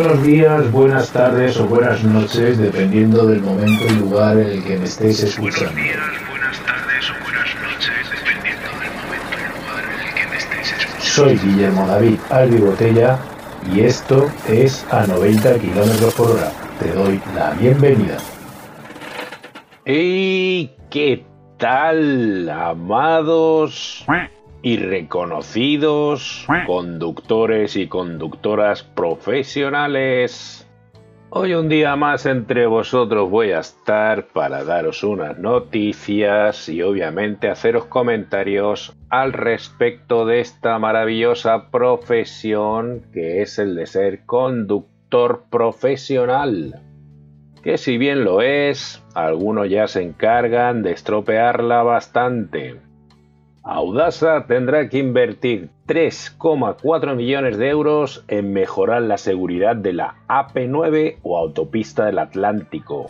Buenos días, buenas tardes o buenas noches, dependiendo del momento y lugar en el que me estéis escuchando. Buenos días, buenas tardes o buenas noches, dependiendo del momento y lugar en el que me estéis escuchando. Soy Guillermo David Albi Botella y esto es a 90 kilómetros por hora. Te doy la bienvenida. ¿Y qué tal, amados y reconocidos conductores y conductoras profesionales? Hoy un día más entre vosotros voy a estar para daros unas noticias y obviamente haceros comentarios al respecto de esta maravillosa profesión que es el de ser conductor profesional. Que si bien lo es, algunos ya se encargan de estropearla bastante. Audasa tendrá que invertir 3,4 millones de euros en mejorar la seguridad de la AP9 o autopista del Atlántico.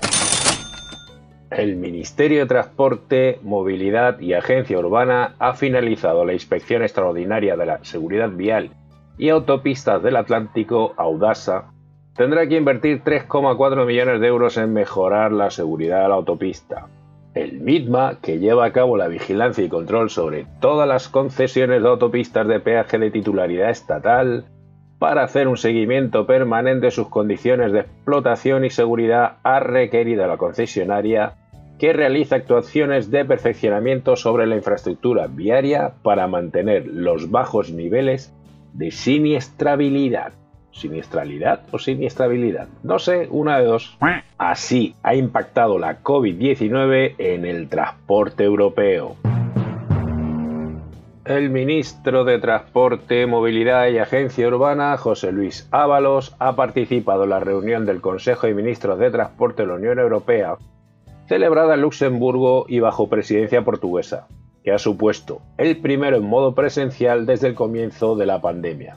El Ministerio de Transporte, Movilidad y Agencia Urbana ha finalizado la inspección extraordinaria de la seguridad vial y autopistas del Atlántico, Audasa, tendrá que invertir 3,4 millones de euros en mejorar la seguridad de la autopista. El MITMA, que lleva a cabo la vigilancia y control sobre todas las concesiones de autopistas de peaje de titularidad estatal, para hacer un seguimiento permanente de sus condiciones de explotación y seguridad, ha requerido a la concesionaria que realice actuaciones de perfeccionamiento sobre la infraestructura viaria para mantener los bajos niveles de siniestrabilidad siniestralidad o siniestrabilidad. No sé, una de dos. Así ha impactado la COVID-19 en el transporte europeo. El ministro de Transporte, Movilidad y Agencia Urbana, José Luis Ábalos, ha participado en la reunión del Consejo de Ministros de Transporte de la Unión Europea, celebrada en Luxemburgo y bajo presidencia portuguesa, que ha supuesto el primero en modo presencial desde el comienzo de la pandemia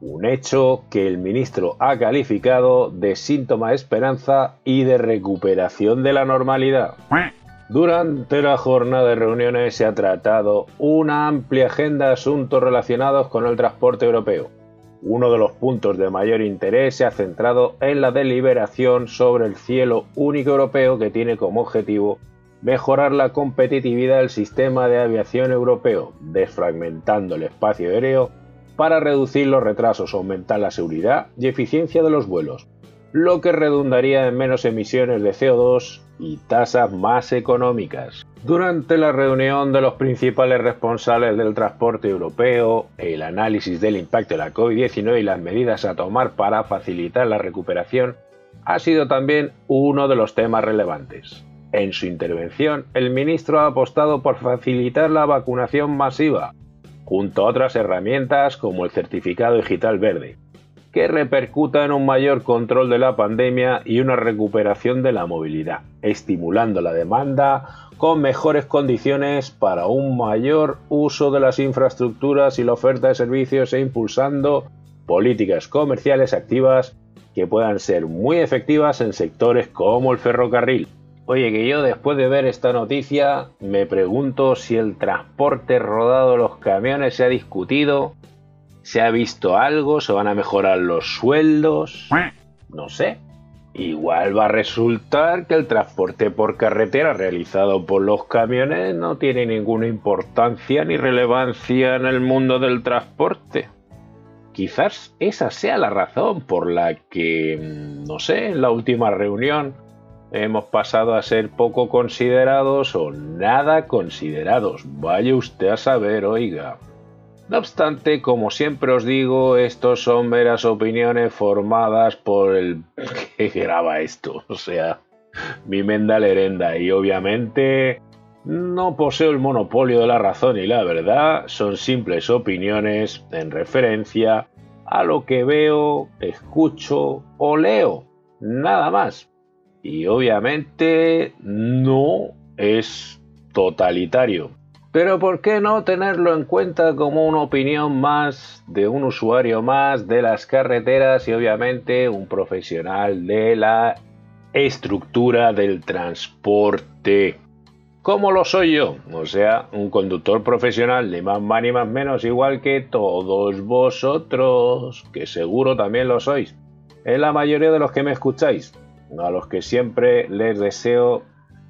un hecho que el ministro ha calificado de síntoma de esperanza y de recuperación de la normalidad. Durante la jornada de reuniones se ha tratado una amplia agenda de asuntos relacionados con el transporte europeo. Uno de los puntos de mayor interés se ha centrado en la deliberación sobre el cielo único europeo que tiene como objetivo mejorar la competitividad del sistema de aviación europeo, desfragmentando el espacio aéreo para reducir los retrasos, aumentar la seguridad y eficiencia de los vuelos, lo que redundaría en menos emisiones de CO2 y tasas más económicas. Durante la reunión de los principales responsables del transporte europeo, el análisis del impacto de la COVID-19 y las medidas a tomar para facilitar la recuperación ha sido también uno de los temas relevantes. En su intervención, el ministro ha apostado por facilitar la vacunación masiva, junto a otras herramientas como el certificado digital verde, que repercuta en un mayor control de la pandemia y una recuperación de la movilidad, estimulando la demanda con mejores condiciones para un mayor uso de las infraestructuras y la oferta de servicios e impulsando políticas comerciales activas que puedan ser muy efectivas en sectores como el ferrocarril, Oye, que yo después de ver esta noticia me pregunto si el transporte rodado de los camiones se ha discutido, se ha visto algo, se van a mejorar los sueldos, no sé. Igual va a resultar que el transporte por carretera realizado por los camiones no tiene ninguna importancia ni relevancia en el mundo del transporte. Quizás esa sea la razón por la que, no sé, en la última reunión hemos pasado a ser poco considerados o nada considerados. Vaya usted a saber, oiga. No obstante, como siempre os digo, estos son meras opiniones formadas por el que graba esto, o sea, mi menda lerenda, y obviamente no poseo el monopolio de la razón y la verdad, son simples opiniones en referencia a lo que veo, escucho o leo, nada más y obviamente no es totalitario. Pero ¿por qué no tenerlo en cuenta como una opinión más de un usuario más de las carreteras y obviamente un profesional de la estructura del transporte? Como lo soy yo, o sea, un conductor profesional, ni más más ni más menos, igual que todos vosotros, que seguro también lo sois. en la mayoría de los que me escucháis, a los que siempre les deseo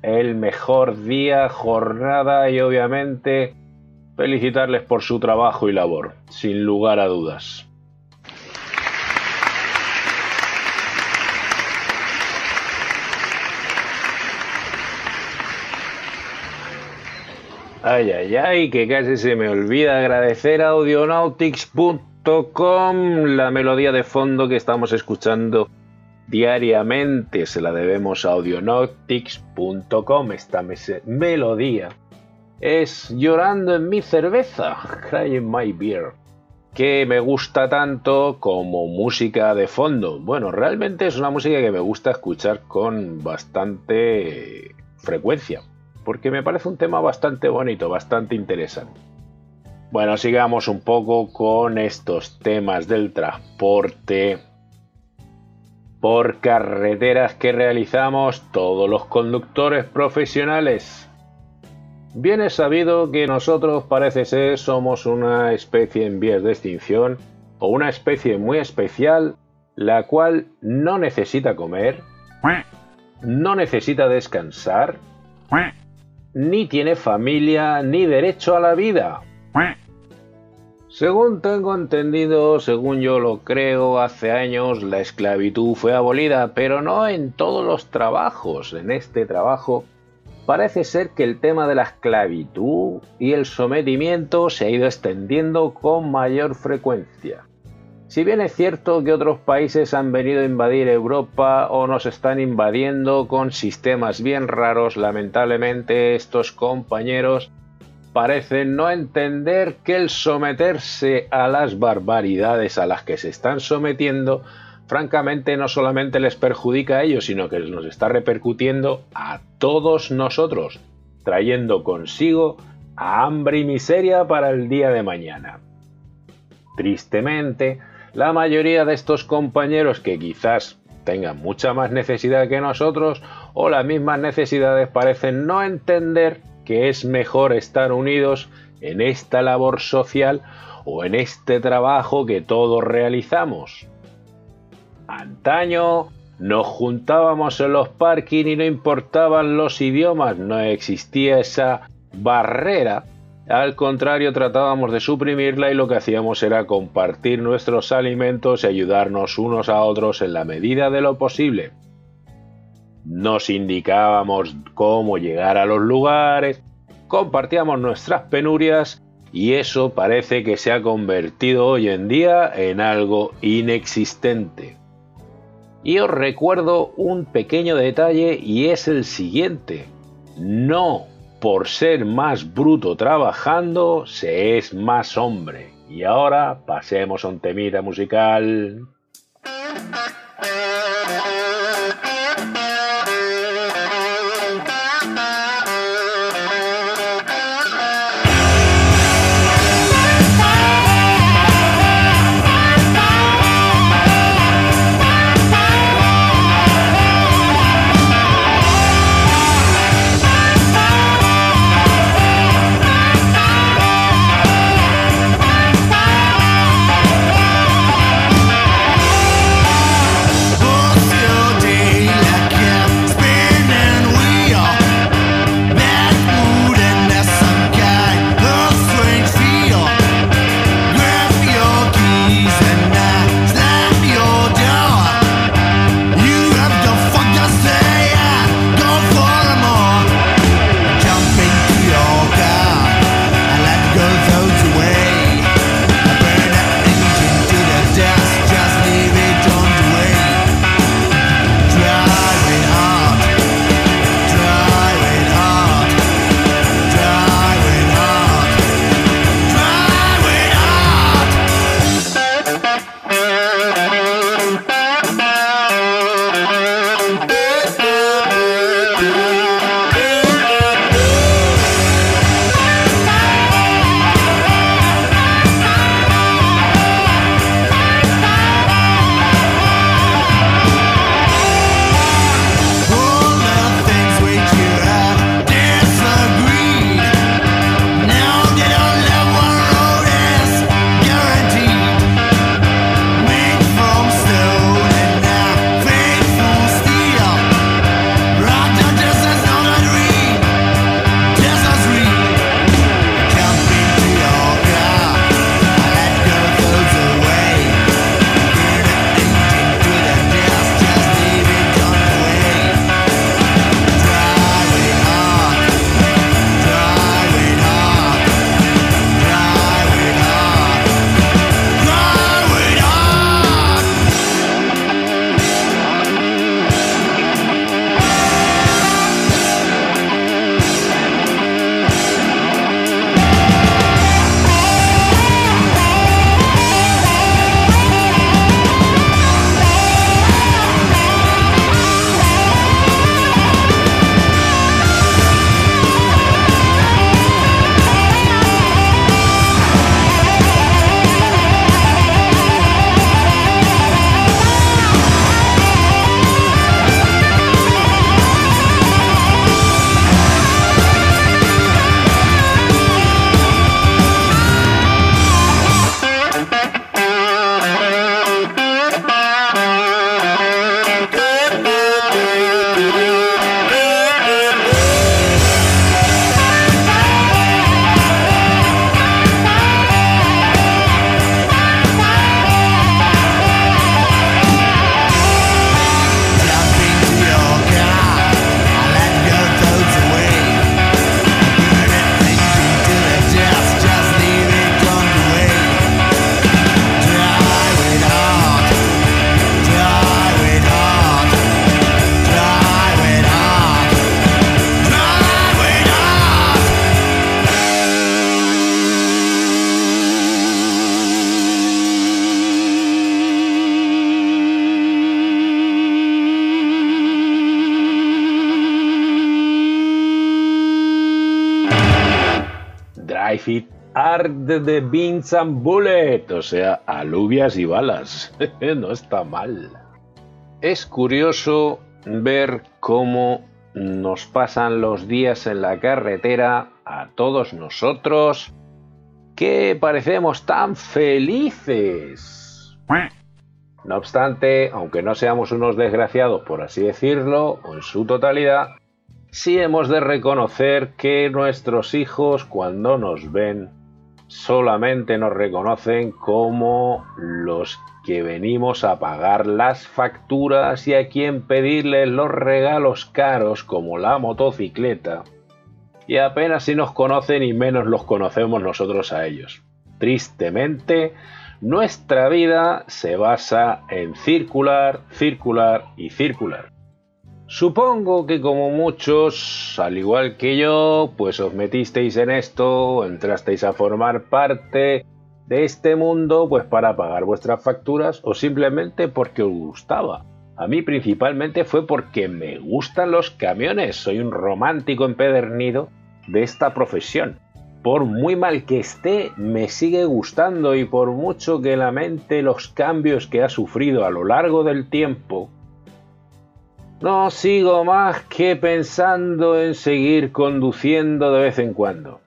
el mejor día, jornada y obviamente felicitarles por su trabajo y labor, sin lugar a dudas. Ay, ay, ay, que casi se me olvida agradecer a audionautics.com la melodía de fondo que estamos escuchando diariamente. Se la debemos a audionautics.com, esta melodía. Es Llorando en mi cerveza, Crying My Beer, que me gusta tanto como música de fondo. Bueno, realmente es una música que me gusta escuchar con bastante frecuencia porque me parece un tema bastante bonito, bastante interesante. Bueno, sigamos un poco con estos temas del transporte por carreteras que realizamos todos los conductores profesionales. Bien es sabido que nosotros parece ser somos una especie en vías de extinción o una especie muy especial la cual no necesita comer, no necesita descansar, ni tiene familia ni derecho a la vida. Según tengo entendido, según yo lo creo, hace años la esclavitud fue abolida, pero no en todos los trabajos. En este trabajo parece ser que el tema de la esclavitud y el sometimiento se ha ido extendiendo con mayor frecuencia. Si bien es cierto que otros países han venido a invadir Europa o nos están invadiendo con sistemas bien raros, lamentablemente estos compañeros parecen no entender que el someterse a las barbaridades a las que se están sometiendo, francamente no solamente les perjudica a ellos, sino que nos está repercutiendo a todos nosotros, trayendo consigo hambre y miseria para el día de mañana. Tristemente, la mayoría de estos compañeros que quizás tengan mucha más necesidad que nosotros o las mismas necesidades parecen no entender que es mejor estar unidos en esta labor social o en este trabajo que todos realizamos. Antaño nos juntábamos en los parking y no importaban los idiomas, no existía esa barrera al contrario, tratábamos de suprimirla y lo que hacíamos era compartir nuestros alimentos y ayudarnos unos a otros en la medida de lo posible. Nos indicábamos cómo llegar a los lugares, compartíamos nuestras penurias y eso parece que se ha convertido hoy en día en algo inexistente. Y os recuerdo un pequeño detalle y es el siguiente. No por ser más bruto trabajando, se es más hombre. Y ahora pasemos a un temita musical. Art de Beans and Bullet, o sea, alubias y balas. no está mal. Es curioso ver cómo nos pasan los días en la carretera a todos nosotros que parecemos tan felices. No obstante, aunque no seamos unos desgraciados, por así decirlo, o en su totalidad, sí hemos de reconocer que nuestros hijos cuando nos ven solamente nos reconocen como los que venimos a pagar las facturas y a quien pedirles los regalos caros como la motocicleta. Y apenas si nos conocen y menos los conocemos nosotros a ellos. Tristemente, nuestra vida se basa en circular, circular y circular. Supongo que como muchos, al igual que yo, pues os metisteis en esto, entrasteis a formar parte de este mundo pues para pagar vuestras facturas o simplemente porque os gustaba. A mí principalmente fue porque me gustan los camiones, soy un romántico empedernido de esta profesión. Por muy mal que esté, me sigue gustando y por mucho que lamente los cambios que ha sufrido a lo largo del tiempo, no sigo más que pensando en seguir conduciendo de vez en cuando.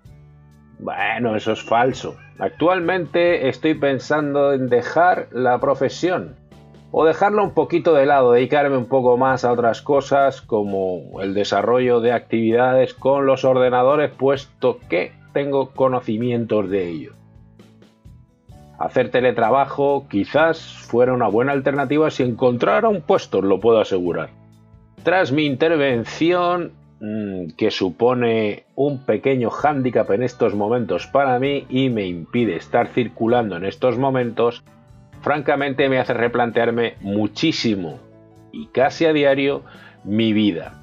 Bueno, eso es falso. Actualmente estoy pensando en dejar la profesión o dejarla un poquito de lado, dedicarme un poco más a otras cosas como el desarrollo de actividades con los ordenadores, puesto que tengo conocimientos de ello. Hacer teletrabajo quizás fuera una buena alternativa si encontrara un puesto, lo puedo asegurar. Tras mi intervención, mm, que supone un pequeño hándicap en estos momentos para mí y me impide estar circulando en estos momentos, francamente me hace replantearme muchísimo y casi a diario mi vida.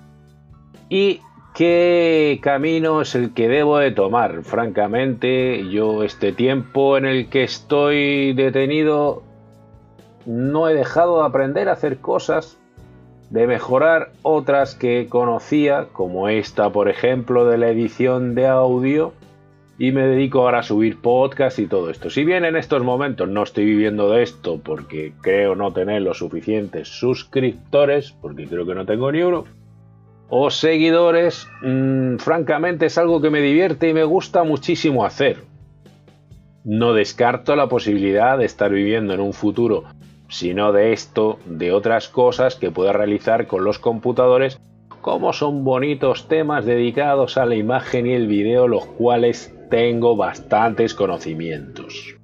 ¿Y qué camino es el que debo de tomar? Francamente, yo este tiempo en el que estoy detenido no he dejado de aprender a hacer cosas de mejorar otras que conocía, como esta, por ejemplo, de la edición de audio, y me dedico ahora a subir podcast y todo esto. Si bien en estos momentos no estoy viviendo de esto porque creo no tener los suficientes suscriptores, porque creo que no tengo ni uno, o seguidores, mm, francamente es algo que me divierte y me gusta muchísimo hacer. No descarto la posibilidad de estar viviendo en un futuro sino de esto, de otras cosas que pueda realizar con los computadores, como son bonitos temas dedicados a la imagen y el vídeo, los cuales tengo bastantes conocimientos.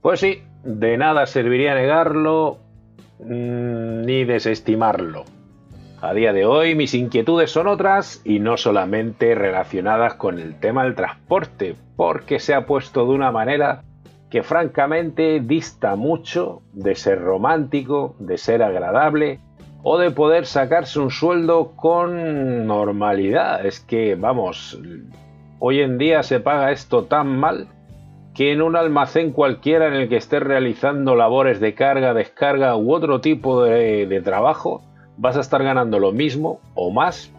Pues sí, de nada serviría negarlo mm, ni desestimarlo. A día de hoy mis inquietudes son otras y no solamente relacionadas con el tema del transporte, porque se ha puesto de una manera que francamente dista mucho de ser romántico, de ser agradable o de poder sacarse un sueldo con normalidad. Es que, vamos, hoy en día se paga esto tan mal que en un almacén cualquiera en el que estés realizando labores de carga, descarga u otro tipo de trabajo, vas a estar ganando lo mismo o más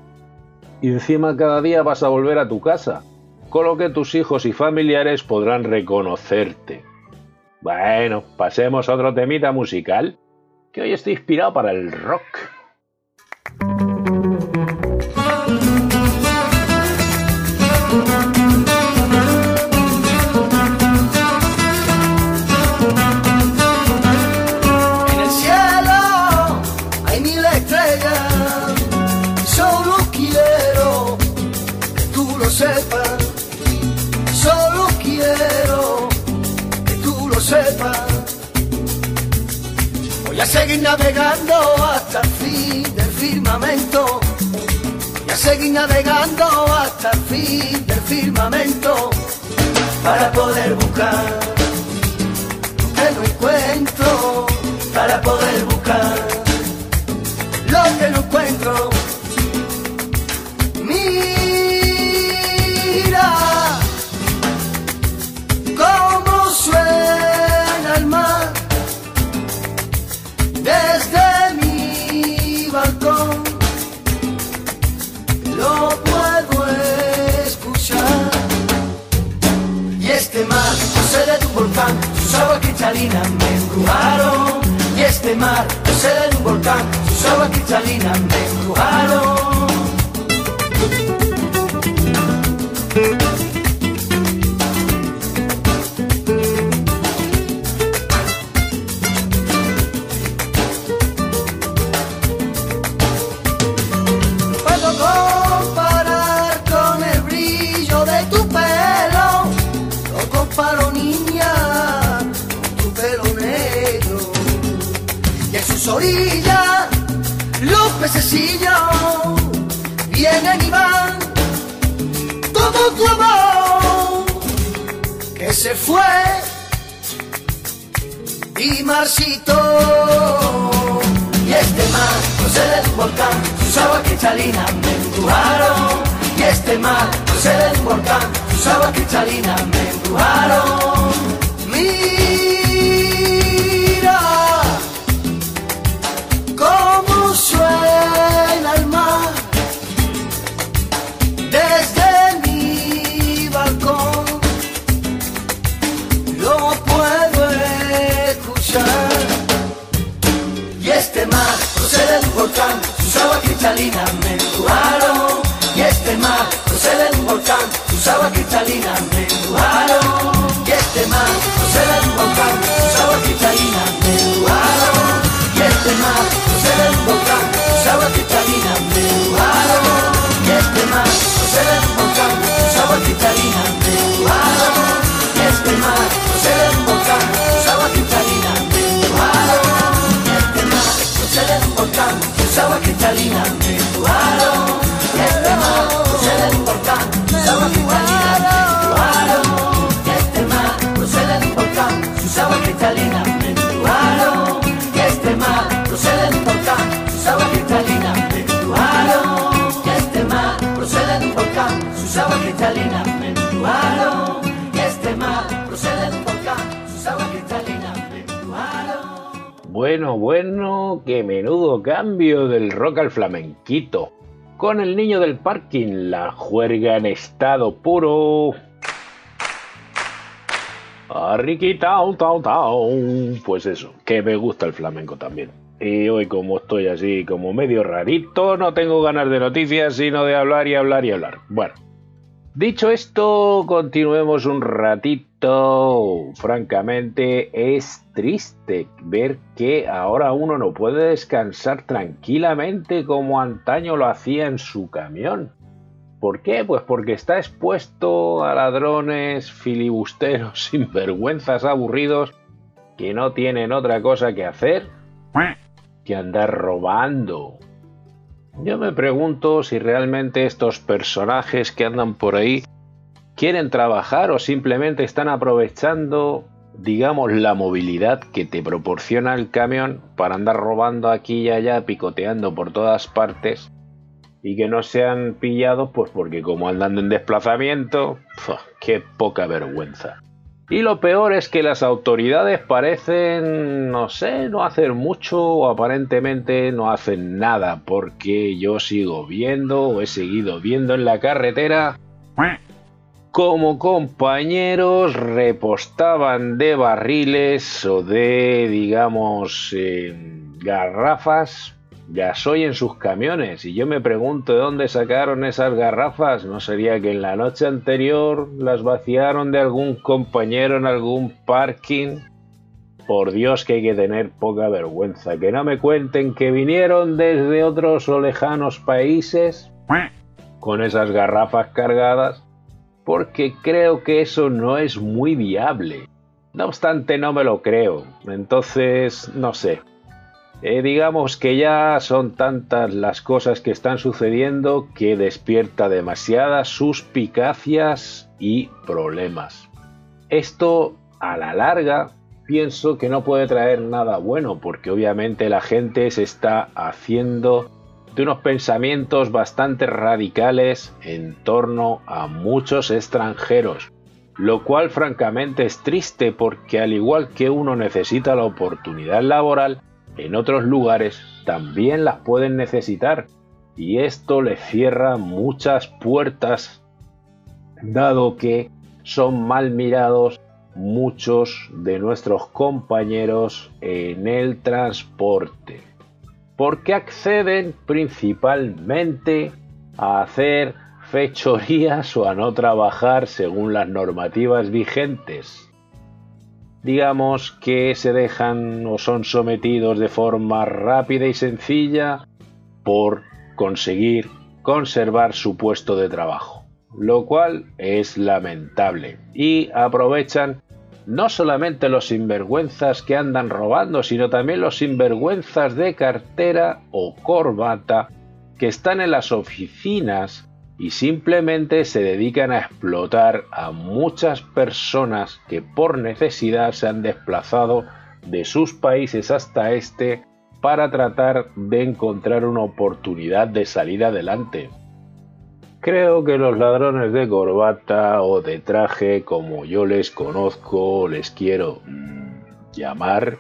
y encima cada día vas a volver a tu casa, con lo que tus hijos y familiares podrán reconocerte. Bueno, pasemos a otro temita musical, que hoy estoy inspirado para el rock. Seguir navegando hasta el fin del firmamento. A seguir navegando hasta el fin del firmamento. Para poder buscar lo que no encuentro. Para poder buscar lo que no encuentro. Volcán, sus aguas cristalinas me embrujaron. Y este mar procede de un volcán, sus aguas cristalinas me embrujaron. Orilla los pececillos vienen y van, todo tu amor que se fue y marchito. Y este mar procede de un volcán, sus aguas cristalinas me empujaron. Y este mar procede de un volcán, sus aguas cristalinas me empujaron. suena sus aguas cristalinas me empujaron. Y este mar procede de un volcán, sus aguas cristalinas me empujaron. Y este mar qué menudo cambio del rock al flamenquito. Con el niño del parking, la juerga en estado puro. Arriquitao, tao, tao. Pues eso, que me gusta el flamenco también. Y hoy como estoy así como medio rarito, no tengo ganas de noticias, sino de hablar y hablar y hablar. Bueno, dicho esto, continuemos un ratito. Francamente, es triste ver que ahora uno no puede descansar tranquilamente como antaño lo hacía en su camión. ¿Por qué? Pues porque está expuesto a ladrones, filibusteros, sinvergüenzas aburridos que no tienen otra cosa que hacer que andar robando. Yo me pregunto si realmente estos personajes que andan por ahí quieren trabajar o simplemente están aprovechando, digamos, la movilidad que te proporciona el camión para andar robando aquí y allá, picoteando por todas partes y que no sean pillados, pues porque como andan en desplazamiento, qué poca vergüenza. Y lo peor es que las autoridades parecen, no sé, no hacer mucho o aparentemente no hacen nada, porque yo sigo viendo o he seguido viendo en la carretera como compañeros repostaban de barriles o de, digamos, eh, garrafas soy en sus camiones y yo me pregunto de dónde sacaron esas garrafas. ¿No sería que en la noche anterior las vaciaron de algún compañero en algún parking? Por Dios que hay que tener poca vergüenza. Que no me cuenten que vinieron desde otros o lejanos países con esas garrafas cargadas, porque creo que eso no es muy viable. No obstante, no me lo creo. Entonces, no sé. Eh, digamos que ya son tantas las cosas que están sucediendo que despierta demasiadas suspicacias y problemas. Esto a la larga pienso que no puede traer nada bueno porque obviamente la gente se está haciendo de unos pensamientos bastante radicales en torno a muchos extranjeros, lo cual francamente es triste porque al igual que uno necesita la oportunidad laboral, en otros lugares también las pueden necesitar y esto les cierra muchas puertas dado que son mal mirados muchos de nuestros compañeros en el transporte, porque acceden principalmente a hacer fechorías o a no trabajar según las normativas vigentes. Digamos que se dejan o son sometidos de forma rápida y sencilla por conseguir conservar su puesto de trabajo, lo cual es lamentable. Y aprovechan no solamente los sinvergüenzas que andan robando, sino también los sinvergüenzas de cartera o corbata que están en las oficinas y simplemente se dedican a explotar a muchas personas que por necesidad se han desplazado de sus países hasta este para tratar de encontrar una oportunidad de salir adelante. Creo que los ladrones de corbata o de traje, como yo les conozco, les quiero mm, llamar,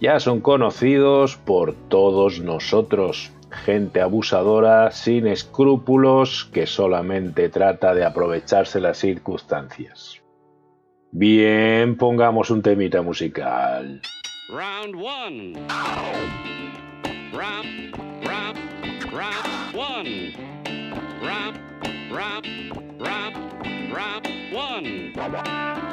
ya son conocidos por todos nosotros. Gente abusadora, sin escrúpulos, que solamente trata de aprovecharse las circunstancias. Bien, pongamos un temita musical. Round one. Round, round, round one. Round, round, round, round one.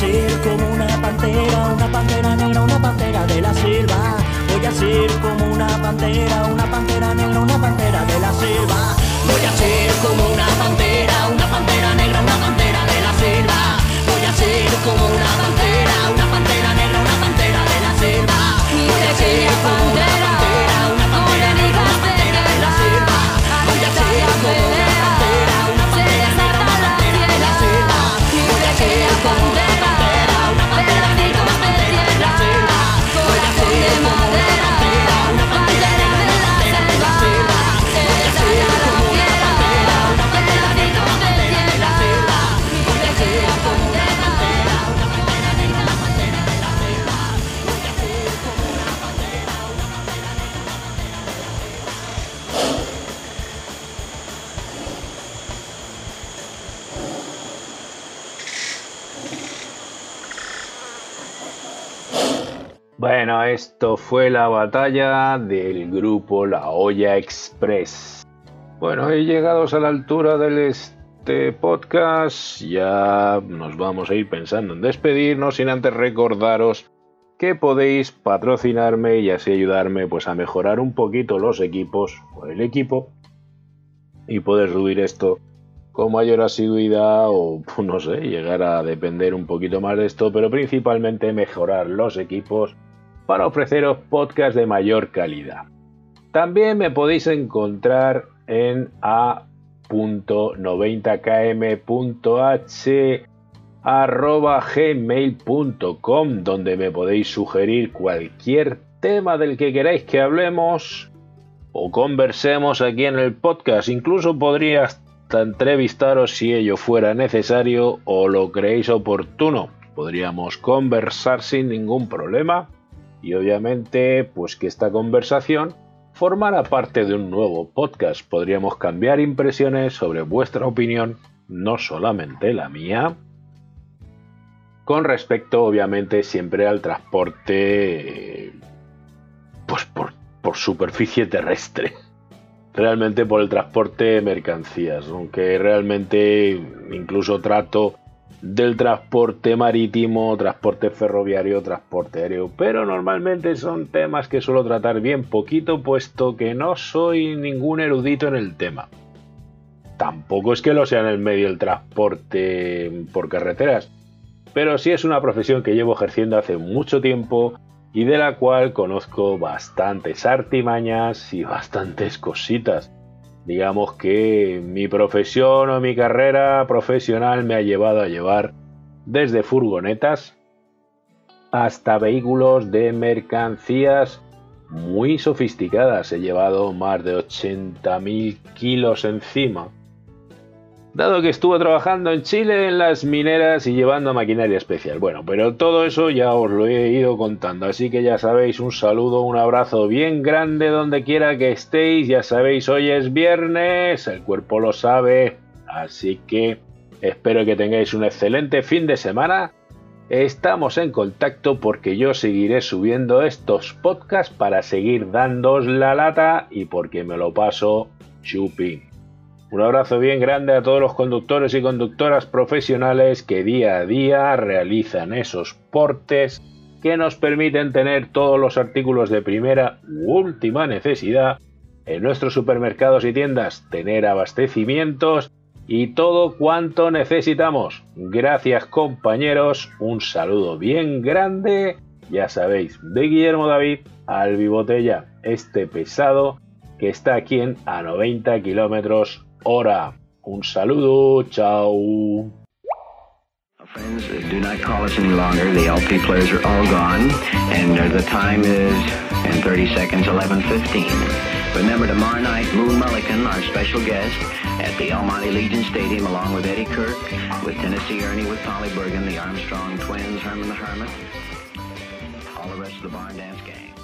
ser como una pantera, una pantera negra, una pantera de la selva. Voy a ser como una pantera, una pantera negra, una pantera de la selva. Voy a ser como una pantera, una pantera negra, una pantera de la selva. Voy a ser como una pantera. Bueno, esto fue la batalla del grupo La Olla Express. Bueno, y llegados a la altura del este podcast, ya nos vamos a ir pensando en despedirnos sin antes recordaros que podéis patrocinarme y así ayudarme pues a mejorar un poquito los equipos o el equipo y poder subir esto con mayor asiduidad o no sé, llegar a depender un poquito más de esto, pero principalmente mejorar los equipos para ofreceros podcasts de mayor calidad. También me podéis encontrar en a.90km.h gmail.com donde me podéis sugerir cualquier tema del que queráis que hablemos o conversemos aquí en el podcast. Incluso podría entrevistaros si ello fuera necesario o lo creéis oportuno. Podríamos conversar sin ningún problema y obviamente pues que esta conversación formara parte de un nuevo podcast. Podríamos cambiar impresiones sobre vuestra opinión, no solamente la mía, con respecto obviamente siempre al transporte pues por, por superficie terrestre realmente por el transporte de mercancías, aunque realmente incluso trato del transporte marítimo, transporte ferroviario, transporte aéreo, pero normalmente son temas que suelo tratar bien poquito puesto que no soy ningún erudito en el tema. Tampoco es que lo sea en el medio del transporte por carreteras, pero sí es una profesión que llevo ejerciendo hace mucho tiempo y de la cual conozco bastantes artimañas y bastantes cositas. Digamos que mi profesión o mi carrera profesional me ha llevado a llevar desde furgonetas hasta vehículos de mercancías muy sofisticadas. He llevado más de 80.000 kilos encima dado que estuvo trabajando en Chile en las mineras y llevando maquinaria especial. Bueno, pero todo eso ya os lo he ido contando, así que ya sabéis, un saludo, un abrazo bien grande donde quiera que estéis, ya sabéis, hoy es viernes, el cuerpo lo sabe, así que espero que tengáis un excelente fin de semana. Estamos en contacto porque yo seguiré subiendo estos podcasts para seguir dándos la lata y porque me lo paso chupi. Un abrazo bien grande a todos los conductores y conductoras profesionales que día a día realizan esos portes que nos permiten tener todos los artículos de primera u última necesidad en nuestros supermercados y tiendas, tener abastecimientos y todo cuanto necesitamos. Gracias compañeros, un saludo bien grande, ya sabéis, de Guillermo David al Bibotella, este pesado que está aquí en a 90 kilómetros hora. Un saludo, chao. Friends, do not call us any longer. The LP players are all gone, and uh, the time is in 30 seconds, 11:15. Remember tomorrow night, Moon Mullican, our special guest, at the El Monte Legion Stadium, along with Eddie Kirk, with Tennessee Ernie, with Polly Bergen, the Armstrong Twins, Herman the Hermit, all the rest of the Barn Dance Gang.